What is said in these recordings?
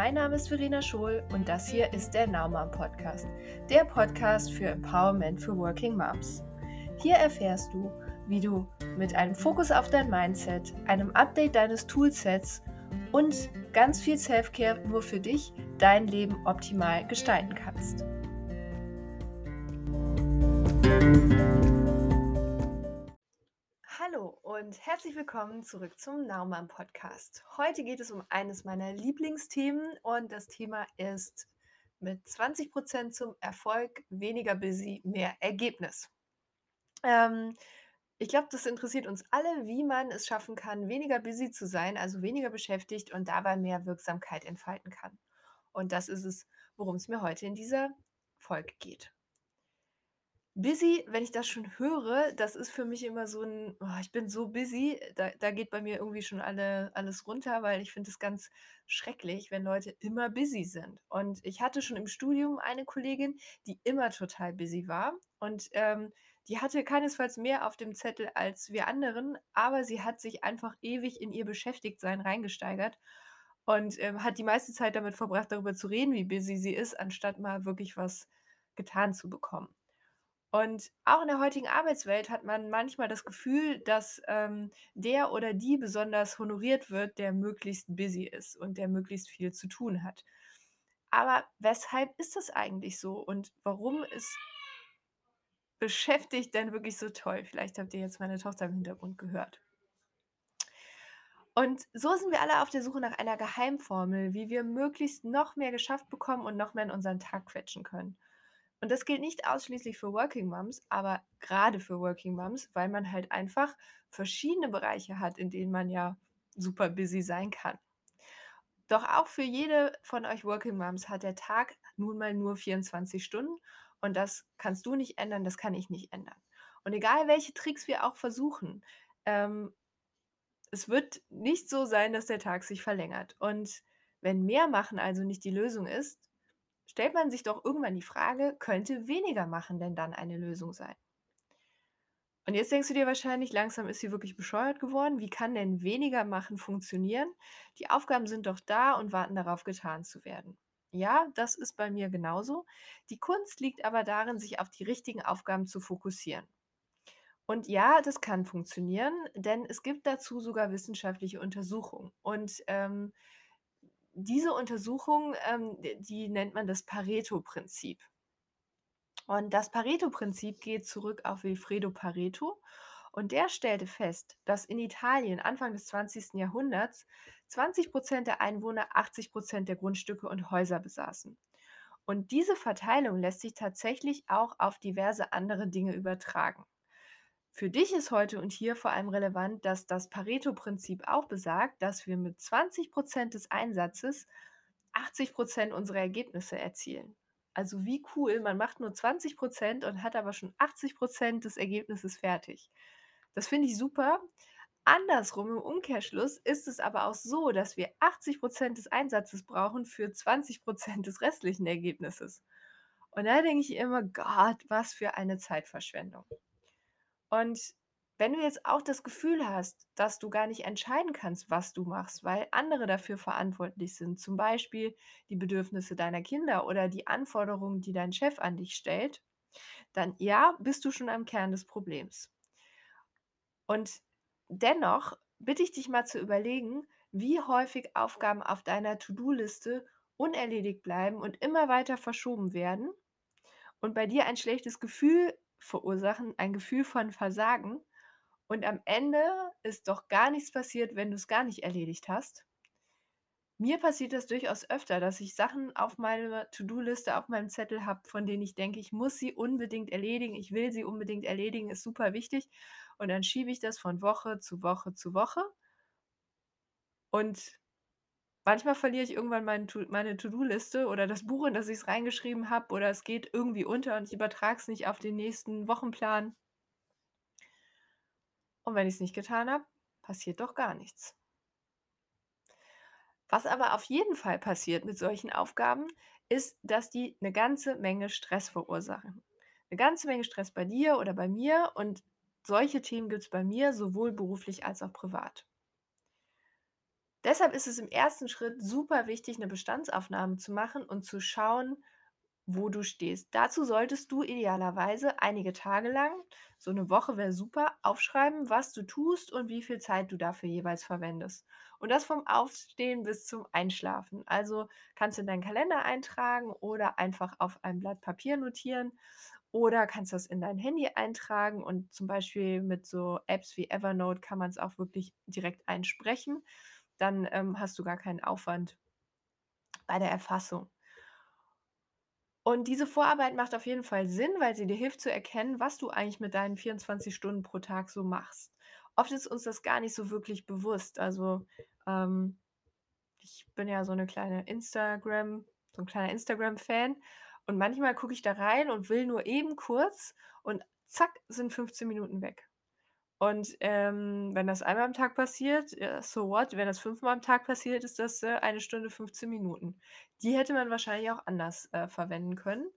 Mein Name ist Verena Schohl und das hier ist der Naumann Podcast, der Podcast für Empowerment für Working Moms. Hier erfährst du, wie du mit einem Fokus auf dein Mindset, einem Update deines Toolsets und ganz viel Selfcare nur für dich dein Leben optimal gestalten kannst. Hallo und herzlich willkommen zurück zum Naumann Podcast. Heute geht es um eines meiner Lieblingsthemen und das Thema ist mit 20% zum Erfolg, weniger busy, mehr Ergebnis. Ähm, ich glaube, das interessiert uns alle, wie man es schaffen kann, weniger busy zu sein, also weniger beschäftigt und dabei mehr Wirksamkeit entfalten kann. Und das ist es, worum es mir heute in dieser Folge geht. Busy, wenn ich das schon höre, das ist für mich immer so ein, oh, ich bin so busy, da, da geht bei mir irgendwie schon alle, alles runter, weil ich finde es ganz schrecklich, wenn Leute immer busy sind. Und ich hatte schon im Studium eine Kollegin, die immer total busy war. Und ähm, die hatte keinesfalls mehr auf dem Zettel als wir anderen, aber sie hat sich einfach ewig in ihr Beschäftigtsein reingesteigert und ähm, hat die meiste Zeit damit verbracht, darüber zu reden, wie busy sie ist, anstatt mal wirklich was getan zu bekommen. Und auch in der heutigen Arbeitswelt hat man manchmal das Gefühl, dass ähm, der oder die besonders honoriert wird, der möglichst busy ist und der möglichst viel zu tun hat. Aber weshalb ist das eigentlich so und warum ist beschäftigt denn wirklich so toll? Vielleicht habt ihr jetzt meine Tochter im Hintergrund gehört. Und so sind wir alle auf der Suche nach einer Geheimformel, wie wir möglichst noch mehr geschafft bekommen und noch mehr in unseren Tag quetschen können. Und das gilt nicht ausschließlich für Working Moms, aber gerade für Working Moms, weil man halt einfach verschiedene Bereiche hat, in denen man ja super busy sein kann. Doch auch für jede von euch Working Moms hat der Tag nun mal nur 24 Stunden und das kannst du nicht ändern, das kann ich nicht ändern. Und egal welche Tricks wir auch versuchen, ähm, es wird nicht so sein, dass der Tag sich verlängert. Und wenn mehr machen also nicht die Lösung ist, stellt man sich doch irgendwann die Frage, könnte weniger machen denn dann eine Lösung sein? Und jetzt denkst du dir wahrscheinlich, langsam ist sie wirklich bescheuert geworden. Wie kann denn weniger machen funktionieren? Die Aufgaben sind doch da und warten darauf, getan zu werden. Ja, das ist bei mir genauso. Die Kunst liegt aber darin, sich auf die richtigen Aufgaben zu fokussieren. Und ja, das kann funktionieren, denn es gibt dazu sogar wissenschaftliche Untersuchungen. Und ähm, diese Untersuchung, ähm, die nennt man das Pareto-Prinzip. Und das Pareto-Prinzip geht zurück auf Wilfredo Pareto. Und der stellte fest, dass in Italien Anfang des 20. Jahrhunderts 20 Prozent der Einwohner 80 Prozent der Grundstücke und Häuser besaßen. Und diese Verteilung lässt sich tatsächlich auch auf diverse andere Dinge übertragen. Für dich ist heute und hier vor allem relevant, dass das Pareto-Prinzip auch besagt, dass wir mit 20 Prozent des Einsatzes 80 Prozent unserer Ergebnisse erzielen. Also wie cool, man macht nur 20 Prozent und hat aber schon 80 Prozent des Ergebnisses fertig. Das finde ich super. Andersrum im Umkehrschluss ist es aber auch so, dass wir 80 Prozent des Einsatzes brauchen für 20 Prozent des restlichen Ergebnisses. Und da denke ich immer, Gott, was für eine Zeitverschwendung. Und wenn du jetzt auch das Gefühl hast, dass du gar nicht entscheiden kannst, was du machst, weil andere dafür verantwortlich sind, zum Beispiel die Bedürfnisse deiner Kinder oder die Anforderungen, die dein Chef an dich stellt, dann ja, bist du schon am Kern des Problems. Und dennoch bitte ich dich mal zu überlegen, wie häufig Aufgaben auf deiner To-Do-Liste unerledigt bleiben und immer weiter verschoben werden und bei dir ein schlechtes Gefühl verursachen, ein Gefühl von Versagen. Und am Ende ist doch gar nichts passiert, wenn du es gar nicht erledigt hast. Mir passiert das durchaus öfter, dass ich Sachen auf meiner To-Do-Liste, auf meinem Zettel habe, von denen ich denke, ich muss sie unbedingt erledigen, ich will sie unbedingt erledigen, ist super wichtig. Und dann schiebe ich das von Woche zu Woche zu Woche. Und Manchmal verliere ich irgendwann mein meine To-do-Liste oder das Buch, in das ich es reingeschrieben habe, oder es geht irgendwie unter und ich übertrage es nicht auf den nächsten Wochenplan. Und wenn ich es nicht getan habe, passiert doch gar nichts. Was aber auf jeden Fall passiert mit solchen Aufgaben, ist, dass die eine ganze Menge Stress verursachen. Eine ganze Menge Stress bei dir oder bei mir und solche Themen gibt es bei mir sowohl beruflich als auch privat. Deshalb ist es im ersten Schritt super wichtig, 'ne Bestandsaufnahme zu machen und zu schauen, wo du stehst. Dazu solltest du idealerweise einige Tage lang, so 'ne Woche wäre super, aufschreiben, was du tust und wie viel Zeit du dafür jeweils verwendest. Und das vom Aufstehen bis zum Einschlafen. Also, kannst du in deinen Kalender eintragen oder einfach auf ein Blatt Papier notieren oder kannst das in dein Handy eintragen und zum Beispiel mit so Apps wie Evernote kann man's auch wirklich direkt einsprechen. Dann, ähm, hast du gar keinen Aufwand bei der Erfassung. Und diese Vorarbeit macht auf jeden Fall Sinn, weil sie dir hilft zu erkennen, was du eigentlich mit deinen 24 Stunden pro Tag so machst. Oft ist uns das gar nicht so wirklich bewusst. Also, ähm, ich bin ja so 'ne kleine Instagram so 'n kleiner Instagram-Fan und manchmal gucke ich da rein und will nur eben kurz und zack, sind 15 Minuten weg. Und, ähm, wenn das einmal am Tag passiert, ja, so what? Wenn das fünfmal am Tag passiert, ist das, äh, 1 Stunde, 15 Minuten. Die hätte man wahrscheinlich auch anders, äh, verwenden können.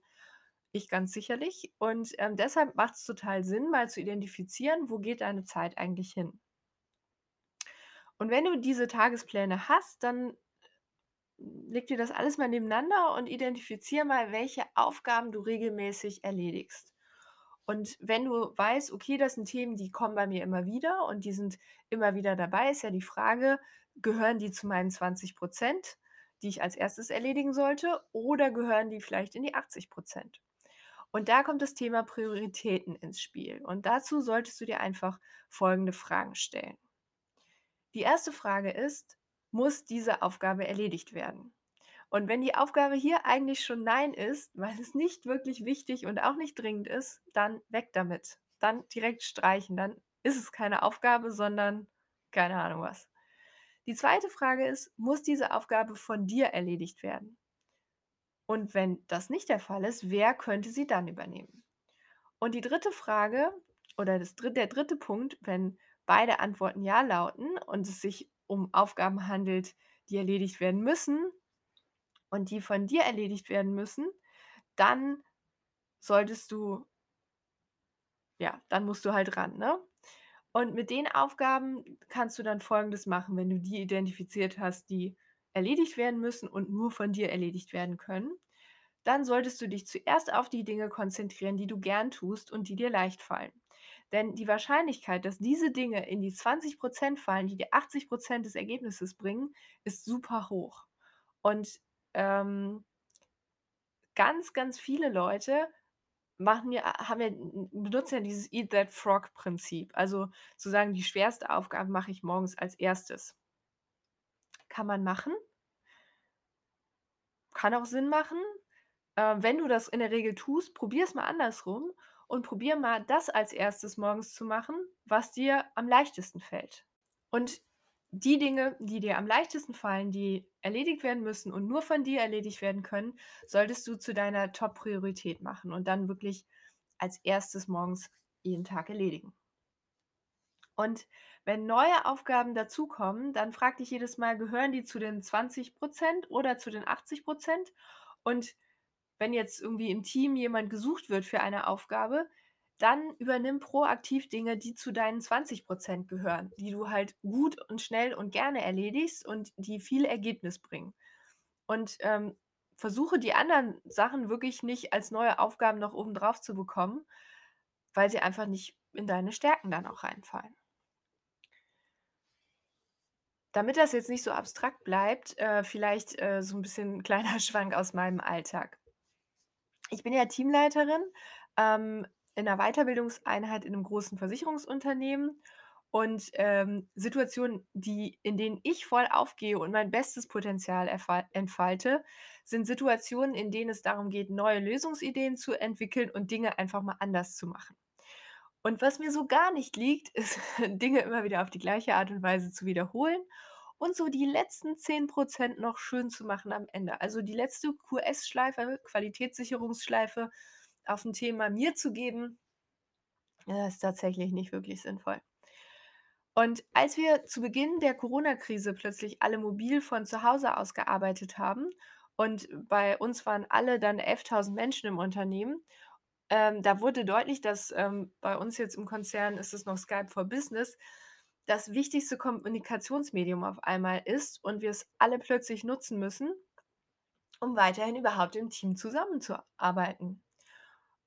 Ich ganz sicherlich. Und, ähm, deshalb macht's total Sinn, mal zu identifizieren, wo geht deine Zeit eigentlich hin? Und wenn du diese Tagespläne hast, dann leg dir das alles mal nebeneinander und identifiziere mal, welche Aufgaben du regelmäßig erledigst. Und wenn du weißt: „Okay, das sind Themen, die kommen bei mir immer wieder und die sind immer wieder dabei“, ist ja die Frage: „Gehören die zu meinen 20 %, die ich als Erstes erledigen sollte, oder gehören die vielleicht in die 80 %?“ Und da kommt das Thema Prioritäten ins Spiel. Und dazu solltest du dir einfach folgende Fragen stellen. Die 1. Frage ist: „Muss diese Aufgabe erledigt werden?“ Und wenn die Aufgabe hier eigentlich schon „Nein“ ist, weil es nicht wirklich wichtig und auch nicht dringend ist, dann weg damit. Dann direkt streichen. Dann ist es keine Aufgabe, sondern keine Ahnung was. Die 2. Frage ist: „Muss diese Aufgabe von dir erledigt werden?“ Und wenn das nicht der Fall ist, wer könnte sie dann übernehmen? Und die 3. Frage oder das der 3. Punkt, wenn beide Antworten „ja“ lauten und es sich um Aufgaben handelt, die erledigt werden müssen und die von dir erledigt werden müssen, dann solltest du ja, dann musst du halt ran, ne? Und mit den Aufgaben kannst du dann Folgendes machen, wenn du die identifiziert hast, die erledigt werden müssen und nur von dir erledigt werden können. Dann solltest du dich zuerst auf die Dinge konzentrieren, die du gern tust und die dir leicht fallen. Denn die Wahrscheinlichkeit, dass diese Dinge in die 20 % fallen, die dir 80 % des Ergebnisses bringen, ist super hoch. Und, ähm ganz, ganz viele Leute machen ja haben ja benutzen ja dieses Eat that frog Prinzip. Also, zu sagen, die schwerste Aufgabe mache ich morgens als 1. Kann man machen. Kann auch Sinn machen. Ähm, wenn du das in der Regel tust, probier's mal andersrum und probier mal, das als 1. morgens zu machen, was dir am leichtesten fällt. Und die Dinge, die dir am leichtesten fallen, die erledigt werden müssen und nur von dir erledigt werden können, solltest du zu deiner Top-Priorität machen und dann wirklich als 1. morgens jeden Tag erledigen. Und wenn neue Aufgaben dazukommen, dann frag dich jedes Mal: „Gehören die zu den 20 % oder zu den 80 %?“ Und wenn jetzt irgendwie im Team jemand gesucht wird für eine Aufgabe, dann übernimm proaktiv Dinge, die zu deinen 20 % gehören, die du halt gut und schnell und gerne erledigst und die viel Ergebnis bringen. Und, ähm, versuche die anderen Sachen wirklich nicht als neue Aufgaben noch obendrauf zu bekommen, weil sie einfach nicht in deine Stärken dann auch reinfallen. Damit das jetzt nicht so abstrakt bleibt, äh, vielleicht, äh, so 'n bisschen kleiner Schwank aus meinem Alltag. Ich bin ja Teamleiterin, ähm, in 'ner Weiterbildungseinheit in 'nem großen Versicherungsunternehmen und, ähm, Situationen, die in denen ich voll aufgehe und mein bestes Potenzial entfalte, sind Situationen, in denen es darum geht, neue Lösungsideen zu entwickeln und Dinge einfach mal anders zu machen. Und was mir so gar nicht liegt, ist, Dinge immer wieder auf die gleiche Art und Weise zu wiederholen und so die letzten 10 % noch schön zu machen am Ende. Also, die letzte QS-Schleife, Qualitätssicherungsschleife auf 'n Thema mir zu geben, äh, ist tatsächlich nicht wirklich sinnvoll. Und als wir zu Beginn der Corona-Krise plötzlich alle mobil von zu Hause aus gearbeitet haben und bei uns waren alle dann 11.000 Menschen im Unternehmen, ähm, da wurde deutlich, dass, ähm bei uns jetzt im Konzern ist es noch Skype for Business, das wichtigste Kommunikationsmedium auf einmal ist und wir es alle plötzlich nutzen müssen, um weiterhin überhaupt im Team zusammenzuarbeiten.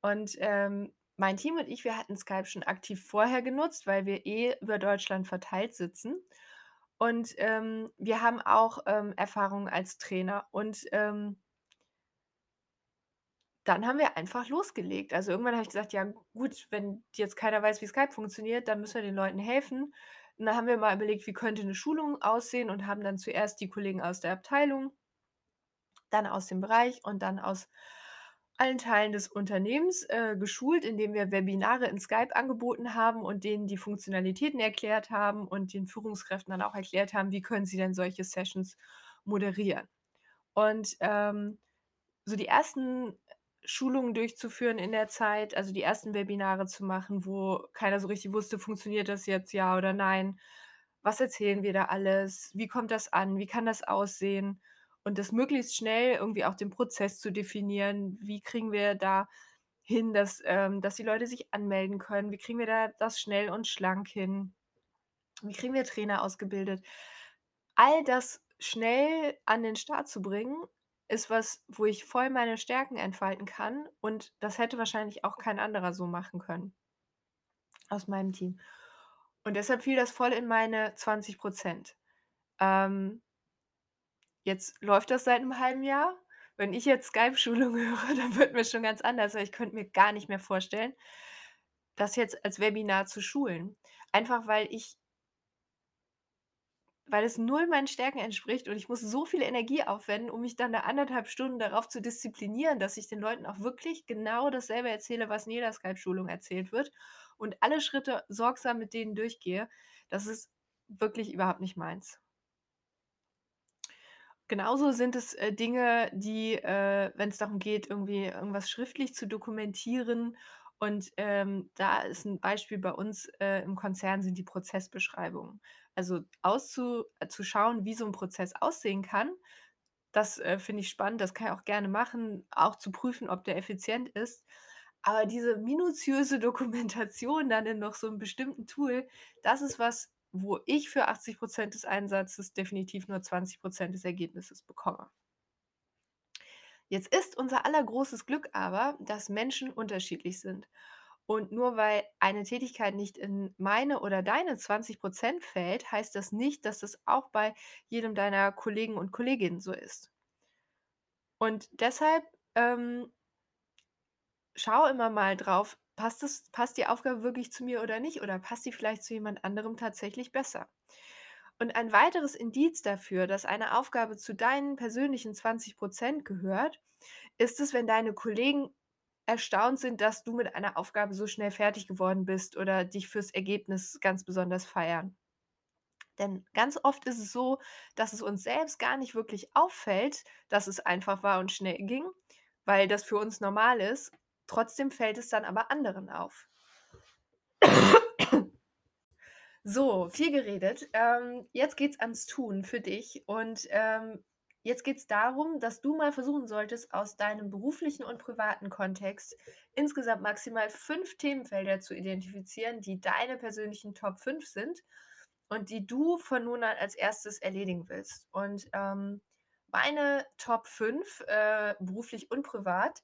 Und, ähm, mein Team und ich, wir hatten Skype schon aktiv vorher genutzt, weil wir eh über Deutschland verteilt sitzen. Und, ähm, wir haben auch, ähm, Erfahrung als Trainer und, ähm dann haben wir einfach losgelegt. Also, irgendwann habe ich gesagt: „Ja gut, wenn jetzt keiner weiß, wie Skype funktioniert, dann müssen wir den Leuten helfen.“ Und dann haben wir mal überlegt, wie könnte 'ne Schulung aussehen und haben dann zuerst die Kollegen aus der Abteilung dann aus dem Bereich und dann aus allen Teilen des Unternehmens, äh, geschult, indem wir Webinare in Skype angeboten haben und denen die Funktionalitäten erklärt haben und den Führungskräften dann auch erklärt haben, wie können sie denn solche Sessions moderieren. Und, ähm, so die ersten Schulungen durchzuführen in der Zeit, also die ersten Webinare zu machen, wo keiner so richtig wusste, funktioniert das jetzt, ja oder nein? Was erzählen wir da alles? Wie kommt das an? Wie kann das aussehen? Und das möglichst schnell irgendwie auch den Prozess zu definieren. Wie kriegen wir da hin, dass ähm, dass die Leute sich anmelden können? Wie kriegen wir da das schnell und schlank hin? Wie kriegen wir Trainer ausgebildet? All das schnell an den Start zu bringen, ist was, wo ich voll meine Stärken entfalten kann und das hätte wahrscheinlich auch kein anderer so machen können aus meinem Team. Und deshalb fiel das voll in meine 20 Ähm Jetzt läuft das seit 'nem halben Jahr. Wenn ich jetzt Skype-Schulungen höre, dann wird mir schon ganz anders, weil ich könnte mir gar nicht mehr vorstellen, das jetzt als Webinar zu schulen. Einfach weil ich weil es null meinen Stärken entspricht und ich muss so viel Energie aufwenden, um mich dann da anderthalb Stunden darauf zu disziplinieren, dass ich den Leuten auch wirklich genau dasselbe erzähle, was in jeder Skype-Schulung erzählt wird und alle Schritte sorgsam mit denen durchgehe. Das ist wirklich überhaupt nicht meins. Genauso sind es, äh, Dinge, die, äh, wenn's darum geht, irgendwie irgendwas schriftlich zu dokumentieren und, ähm, da ist 'n Beispiel bei uns, äh, im Konzern sind die Prozessbeschreibungen. Also, auszu äh, wie so 'n Prozess aussehen kann, das, äh, finde ich spannend, das kann ich auch gerne machen, auch zu prüfen, ob der effizient ist. Aber diese minutiöse Dokumentation dann in noch so 'nem bestimmten Tool, das ist was, wo ich für 80% des Einsatzes definitiv nur 20% des Ergebnisses bekomme. Jetzt ist unser aller großes Glück aber, dass Menschen unterschiedlich sind. Und nur weil eine Tätigkeit nicht in meine oder deine 20% fällt, heißt das nicht, dass das auch bei jedem deiner Kollegen und Kolleginnen so ist. Und deshalb, ähm schau immer mal drauf, passt es passt die Aufgabe wirklich zu mir oder nicht oder passt die vielleicht zu jemand anderem tatsächlich besser? Und ein weiteres Indiz dafür, dass eine Aufgabe zu deinen persönlichen 20% gehört, ist es, wenn deine Kollegen erstaunt sind, dass du mit einer Aufgabe so schnell fertig geworden bist oder dich fürs Ergebnis ganz besonders feiern. Denn ganz oft ist es so, dass es uns selbst gar nicht wirklich auffällt, dass es einfach war und schnell ging, weil das für uns normal ist. Trotzdem fällt es dann aber anderen auf. So, viel geredet. Ähm, jetzt geht's ans Tun für dich und, ähm, jetzt geht's darum, dass du mal versuchen solltest, aus deinem beruflichen und privaten Kontext insgesamt maximal 5 Themenfelder zu identifizieren, die deine persönlichen Top 5 sind und die du von nun an als Erstes erledigen willst. Und, ähm, meine Top 5, äh, beruflich und privat,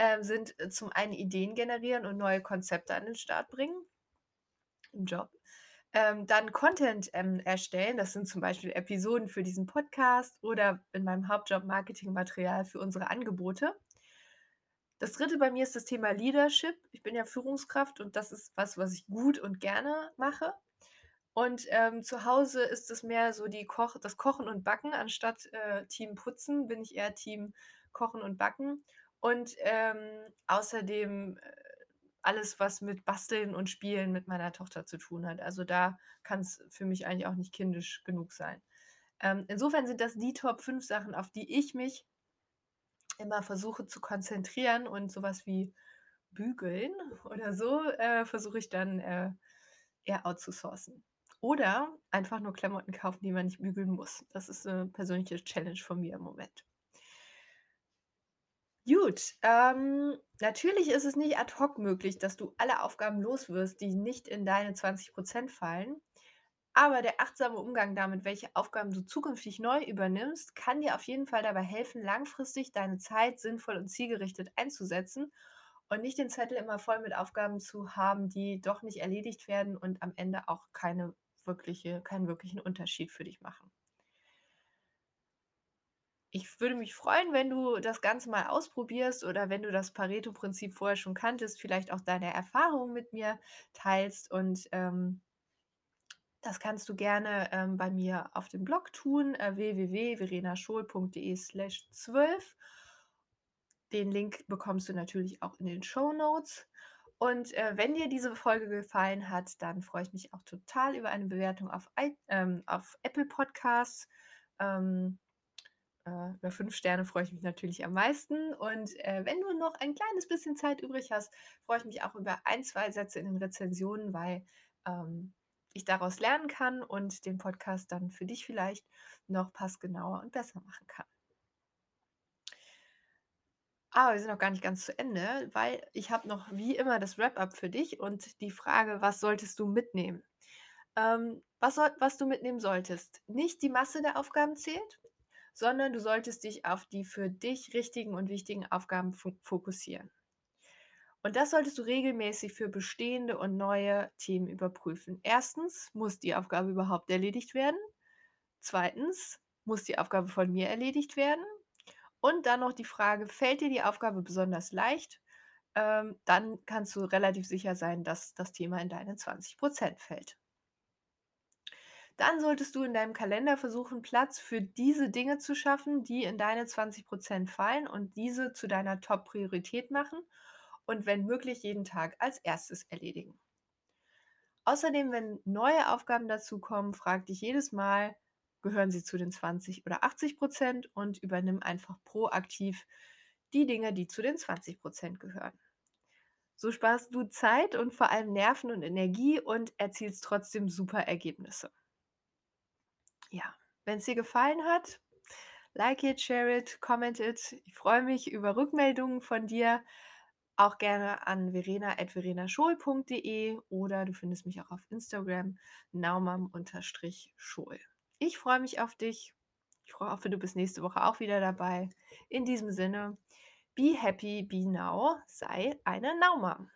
ähm, sind äh, zum einen Ideen generieren und neue Konzepte an den Start bringen im Job. Ähm, dann Content, ähm, erstellen. Das sind zum Beispiel Episoden für diesen Podcast oder in meinem Hauptjob Marketingmaterial für unsere Angebote. Das Dritte bei mir ist das Thema Leadership. Ich bin ja Führungskraft und das ist was, was ich gut und gerne mache. Und, ähm, zu Hause ist es mehr so die Koch das Kochen und Backen anstatt, äh, Team Putzen bin ich eher Team Kochen und Backen. Und, ähm, außerdem, äh, alles, was mit Basteln und Spielen mit meiner Tochter zu tun hat. Also, da kann's für mich eigentlich auch nicht kindisch genug sein. Ähm, insofern sind das die Top 5 Sachen, auf die ich mich immer versuche zu konzentrieren und so was wie Bügeln oder so, äh, versuche ich dann, äh, eher outzusourcen. Oder einfach nur Klamotten kaufen, die man nicht bügeln muss. Das ist 'ne persönliche Challenge von mir im Moment. Gut, ähm, natürlich ist es nicht ad hoc möglich, dass du alle Aufgaben los wirst, die nicht in deine 20% fallen. Aber der achtsame Umgang damit, welche Aufgaben du zukünftig neu übernimmst, kann dir auf jeden Fall dabei helfen, langfristig deine Zeit sinnvoll und zielgerichtet einzusetzen und nicht den Zettel immer voll mit Aufgaben zu haben, die doch nicht erledigt werden und am Ende auch keine wirkliche keinen wirklichen Unterschied für dich machen. Ich würde mich freuen, wenn du das Ganze mal ausprobierst oder wenn du das Pareto-Prinzip vorher schon kanntest, vielleicht auch deine Erfahrungen mit mir teilst und, ähm das kannst du gerne, ähm, bei mir auf dem Blog tun, äh, www.verenaschool.de/12. Den Link bekommst du natürlich auch in den Shownotes. Und, äh, wenn dir diese Folge gefallen hat, dann freue ich mich auch total über eine Bewertung auf ei ähm, auf Apple Podcasts. Ähm, äh, über 5 Sterne freue ich mich natürlich am meisten. Und, äh, wenn du noch ein kleines bisschen Zeit übrig hast, freue ich mich auch über ein, 2 Sätze in den Rezensionen, weil, ähm, ich daraus lernen kann und den Podcast dann für dich vielleicht noch passgenauer und besser machen kann. Aber wir sind noch gar nicht ganz zu Ende, weil ich habe noch wie immer das Wrap-up für dich und die Frage: „Was solltest du mitnehmen?“ Ähm, was soll was du mitnehmen solltest: Nicht die Masse der Aufgaben zählt, sondern du solltest dich auf die für dich richtigen und wichtigen Aufgaben fokussieren. Und das solltest du regelmäßig für bestehende und neue Themen überprüfen. 1. muss die Aufgabe überhaupt erledigt werden? 2. muss die Aufgabe von mir erledigt werden? Und dann noch die Frage: Fällt dir die Aufgabe besonders leicht? Ähm, dann kannst du relativ sicher sein, dass das Thema in deine 20 % fällt. Dann solltest du in deinem Kalender versuchen, Platz für diese Dinge zu schaffen, die in deine 20 % fallen und diese zu deiner Top-Priorität machen und wenn möglich jeden Tag als 1. erledigen. Außerdem, wenn neue Aufgaben dazukommen, frage dich jedes Mal: „Gehören sie zu den 20 oder 80 %?“ und übernimm einfach proaktiv die Dinge, die zu den 20 % gehören. So sparst du Zeit und vor allem Nerven und Energie und erzielst trotzdem super Ergebnisse. Ja, wenn's dir gefallen hat, like it, share it, comment it. Ich freue mich über Rückmeldungen von dir, auch gerne an verena@verenaschool.de oder du findest mich auch auf Instagram naumann_school. Ich freue mich auf dich. Ich hoffe, du bist nächste Woche auch wieder dabei. In diesem Sinne, be happy, be now, sei eine Naumam.